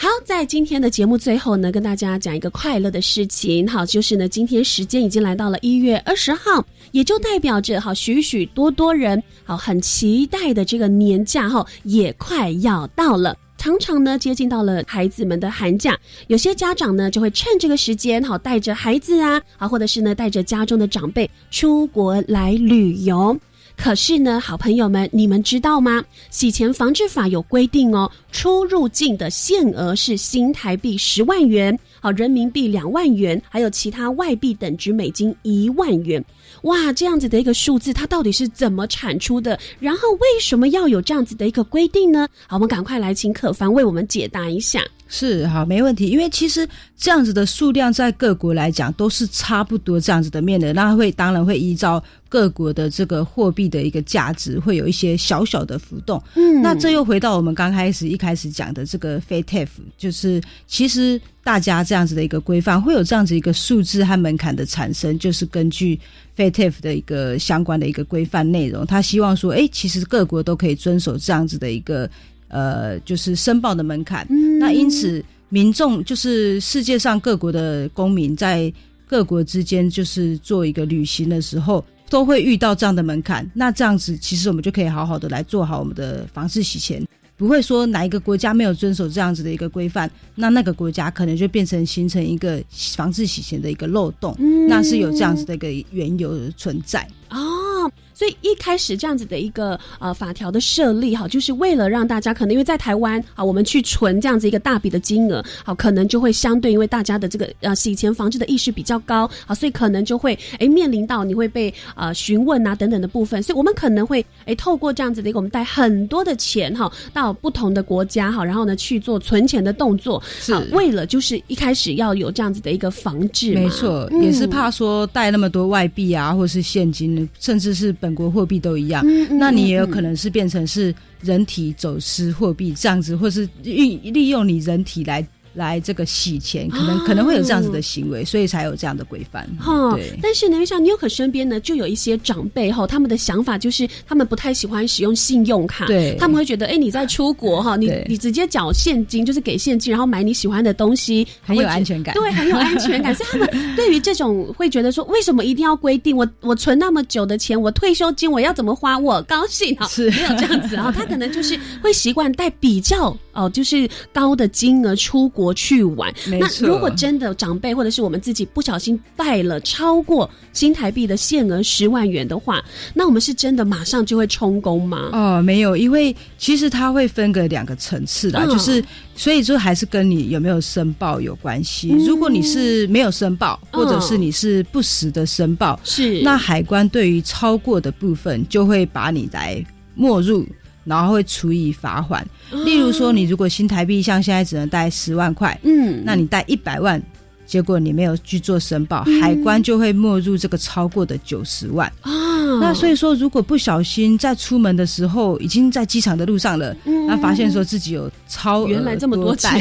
好，在今天的节目最后呢，跟大家讲一个快乐的事情。好，就是呢，今天时间已经来到了一月二十号，也就代表着好许许多多人好很期待的这个年假哈，也快要到了。常常呢接近到了孩子们的寒假，有些家长呢就会趁这个时间，好带着孩子啊，啊，或者是呢带着家中的长辈出国来旅游。可是呢，好朋友们，你们知道吗？洗钱防治法有规定哦，出入境的限额是新台币十万元，好，人民币两万元，还有其他外币等值美金一万元。哇，这样子的一个数字，它到底是怎么产出的？然后为什么要有这样子的一个规定呢？好，我们赶快来请可凡为我们解答一下。是好，没问题。因为其实这样子的数量在各国来讲都是差不多这样子的面的，那会当然会依照各国的这个货币的一个价值，会有一些小小的浮动。嗯，那这又回到我们刚开始一开始讲的这个 FATF，就是其实大家这样子的一个规范会有这样子一个数字和门槛的产生，就是根据 FATF 的一个相关的一个规范内容，他希望说，哎，其实各国都可以遵守这样子的一个。呃，就是申报的门槛。那因此，民众就是世界上各国的公民，在各国之间就是做一个旅行的时候，都会遇到这样的门槛。那这样子，其实我们就可以好好的来做好我们的防治洗钱，不会说哪一个国家没有遵守这样子的一个规范，那那个国家可能就变成形成一个防治洗钱的一个漏洞。那是有这样子的一个缘由存在哦。所以一开始这样子的一个呃法条的设立哈，就是为了让大家可能因为在台湾啊，我们去存这样子一个大笔的金额，好，可能就会相对因为大家的这个呃洗钱防治的意识比较高啊，所以可能就会哎面临到你会被呃询问啊等等的部分，所以我们可能会哎透过这样子的一个我们带很多的钱哈到不同的国家哈，然后呢去做存钱的动作，是为了就是一开始要有这样子的一个防治，没错，也是怕说带那么多外币啊，或是现金，甚至是本。国货币都一样，那你也有可能是变成是人体走私货币这样子，或是运利用你人体来。来这个洗钱，可能可能会有这样子的行为，所以才有这样的规范。哈，对。但是呢，像纽可身边呢，就有一些长辈哈，他们的想法就是他们不太喜欢使用信用卡，对，他们会觉得，哎，你在出国哈，你你直接缴现金，就是给现金，然后买你喜欢的东西，很有安全感，对，很有安全感。所以他们对于这种会觉得说，为什么一定要规定？我 (laughs) 我存那么久的钱，我退休金我要怎么花，我高兴哈，是。没有这样子哈，他可能就是会习惯带比较哦，就是高的金额出国去玩。那如果真的长辈或者是我们自己不小心带了超过新台币的限额十万元的话，那我们是真的马上就会充公吗？哦，没有，因为其实它会分个两个层次的，就是所以说还是跟你有没有申报有关系。如果你是没有申报，或者是你是不实的申报，是那海关对于超过的部分就会把你来没入。然后会处以罚款，例如说，你如果新台币像现在只能贷十万块，嗯，那你贷一百万，结果你没有去做申报，海关就会没入这个超过的九十万。啊。那所以说，如果不小心在出门的时候，已经在机场的路上了，那发现说自己有超原来这么多债，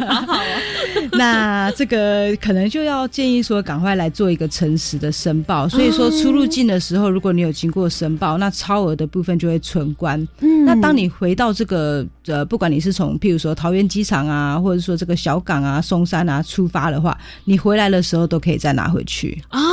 (laughs) (laughs) 那这个可能就要建议说，赶快来做一个诚实的申报。所以说，出入境的时候，如果你有经过申报，那超额的部分就会存关。那当你回到这个呃，不管你是从譬如说桃园机场啊，或者说这个小港啊、松山啊出发的话，你回来的时候都可以再拿回去啊。哦，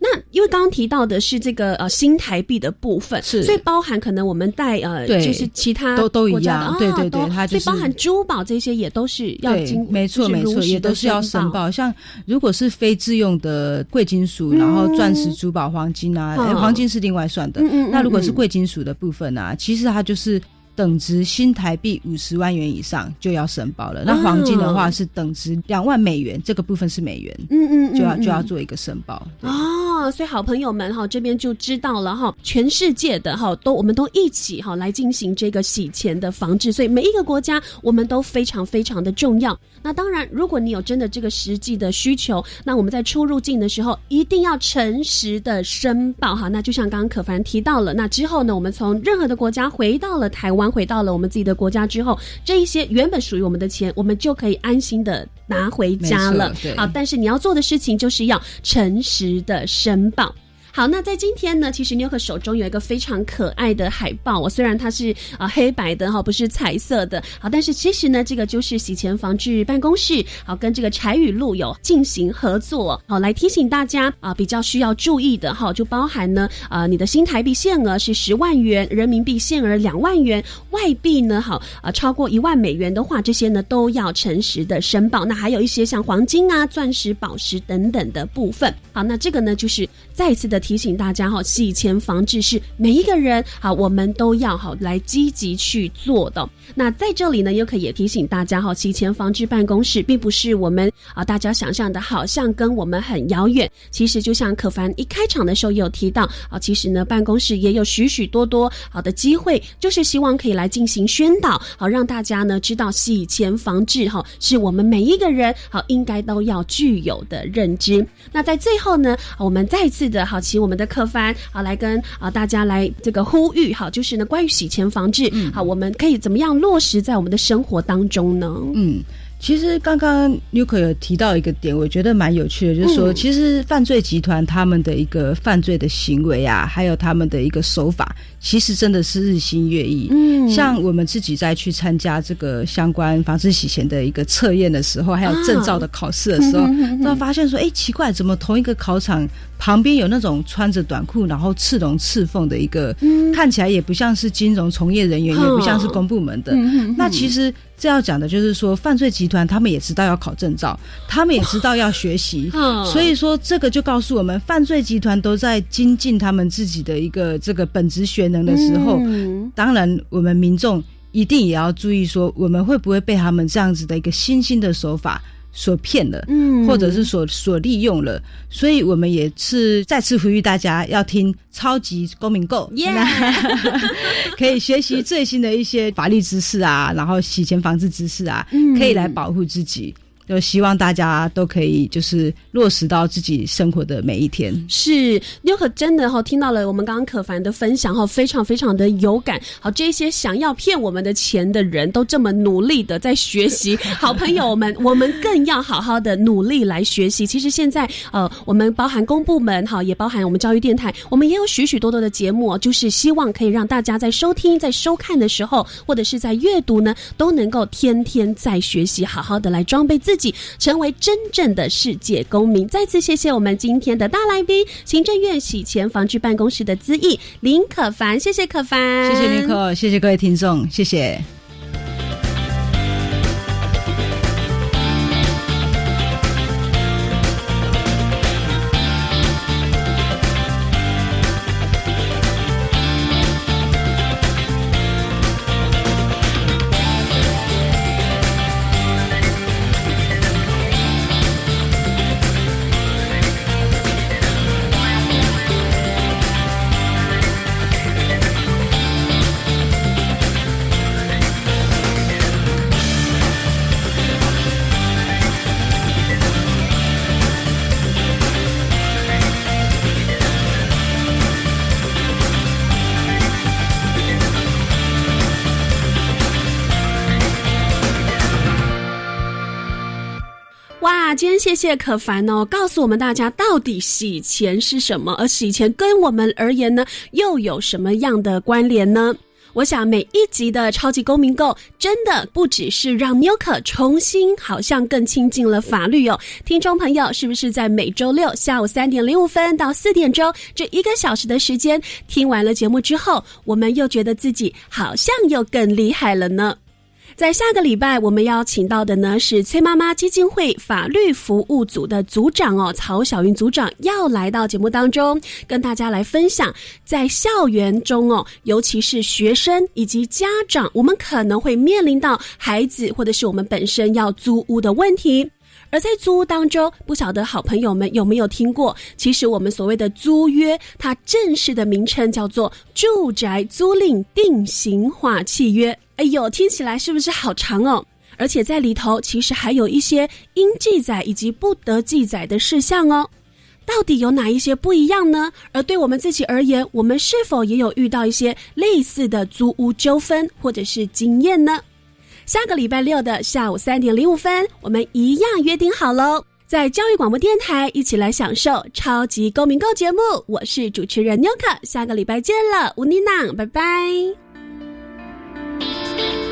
那因为刚刚提到的是这个呃新台币的部分，是所以包含可能我们带呃就是其他都都一样，对对对，它所以包含珠宝这些也都是要经没错没错，也都是要申报。像如果是非自用的贵金属，然后钻石、珠宝、黄金啊，黄金是另外算的。那如果是贵金属的部分呢，其实它就是。等值新台币五十万元以上就要申报了。那黄金的话是等值两万美元，这个部分是美元，嗯嗯，就要就要做一个申报。哦，所以好朋友们哈，这边就知道了哈，全世界的哈都我们都一起哈来进行这个洗钱的防治，所以每一个国家我们都非常非常的重要。那当然，如果你有真的这个实际的需求，那我们在出入境的时候一定要诚实的申报哈。那就像刚刚可凡提到了，那之后呢，我们从任何的国家回到了台湾。回到了我们自己的国家之后，这一些原本属于我们的钱，我们就可以安心的拿回家了。好，但是你要做的事情就是要诚实的申报。好，那在今天呢，其实妞可手中有一个非常可爱的海报哦，虽然它是啊黑白的哈，不是彩色的，好，但是其实呢，这个就是洗钱防治办公室好跟这个柴雨露有进行合作，好来提醒大家啊，比较需要注意的哈，就包含呢啊，你的新台币限额是十万元，人民币限额两万元，外币呢好啊超过一万美元的话，这些呢都要诚实的申报。那还有一些像黄金啊、钻石、宝石等等的部分，好，那这个呢就是再一次的。提醒大家哈，洗钱防治是每一个人好，我们都要好来积极去做的。那在这里呢，又可以也提醒大家哈，洗钱防治办公室并不是我们啊大家想象的，好像跟我们很遥远。其实就像可凡一开场的时候也有提到啊，其实呢，办公室也有许许多多好的机会，就是希望可以来进行宣导，好让大家呢知道洗钱防治哈是我们每一个人好应该都要具有的认知。那在最后呢，我们再次的好。请我们的客帆啊来跟啊大家来这个呼吁哈，就是呢关于洗钱防治，好，我们可以怎么样落实在我们的生活当中呢？嗯。其实刚刚 Nuko 有提到一个点，我觉得蛮有趣的，就是说，其实犯罪集团他们的一个犯罪的行为啊，还有他们的一个手法，其实真的是日新月异。嗯，像我们自己在去参加这个相关防止洗钱的一个测验的时候，还有证照的考试的时候，(laughs) 都发现说，哎，奇怪，怎么同一个考场旁边有那种穿着短裤，然后刺龙刺凤的一个，看起来也不像是金融从业人员，也不像是公部门的。那其实。这要讲的就是说，犯罪集团他们也知道要考证照，他们也知道要学习，所以说这个就告诉我们，犯罪集团都在精进他们自己的一个这个本职学能的时候，当然我们民众一定也要注意说，我们会不会被他们这样子的一个新兴的手法。所骗了，嗯，或者是所所利用了，所以我们也是再次呼吁大家要听超级公民购，(laughs) 可以学习最新的一些法律知识啊，然后洗钱防治知识啊，可以来保护自己。就希望大家都可以就是落实到自己生活的每一天。是，又可真的哈听到了我们刚刚可凡的分享哈，非常非常的有感。好，这些想要骗我们的钱的人都这么努力的在学习，(laughs) 好朋友们，我们更要好好的努力来学习。其实现在呃，我们包含公部门哈，也包含我们教育电台，我们也有许许多多的节目，就是希望可以让大家在收听、在收看的时候，或者是在阅读呢，都能够天天在学习，好好的来装备自。自成为真正的世界公民。再次谢谢我们今天的大来宾，行政院洗钱防治办公室的资议林可凡，谢谢可凡，谢谢林可，谢谢各位听众，谢谢。谢谢可凡哦，告诉我们大家到底洗钱是什么，而洗钱跟我们而言呢，又有什么样的关联呢？我想每一集的超级公民购，真的不只是让 n 可重新好像更亲近了法律哦。听众朋友，是不是在每周六下午三点零五分到四点钟这一个小时的时间，听完了节目之后，我们又觉得自己好像又更厉害了呢？在下个礼拜，我们邀请到的呢是崔妈妈基金会法律服务组的组长哦，曹小云组长要来到节目当中，跟大家来分享在校园中哦，尤其是学生以及家长，我们可能会面临到孩子或者是我们本身要租屋的问题。而在租屋当中，不晓得好朋友们有没有听过？其实我们所谓的租约，它正式的名称叫做住宅租赁定型化契约。哎呦，听起来是不是好长哦？而且在里头其实还有一些应记载以及不得记载的事项哦。到底有哪一些不一样呢？而对我们自己而言，我们是否也有遇到一些类似的租屋纠纷或者是经验呢？下个礼拜六的下午三点零五分，我们一样约定好喽。在教育广播电台一起来享受超级公民购节目。我是主持人妞可，下个礼拜见了，吴妮娜，拜拜。podcast.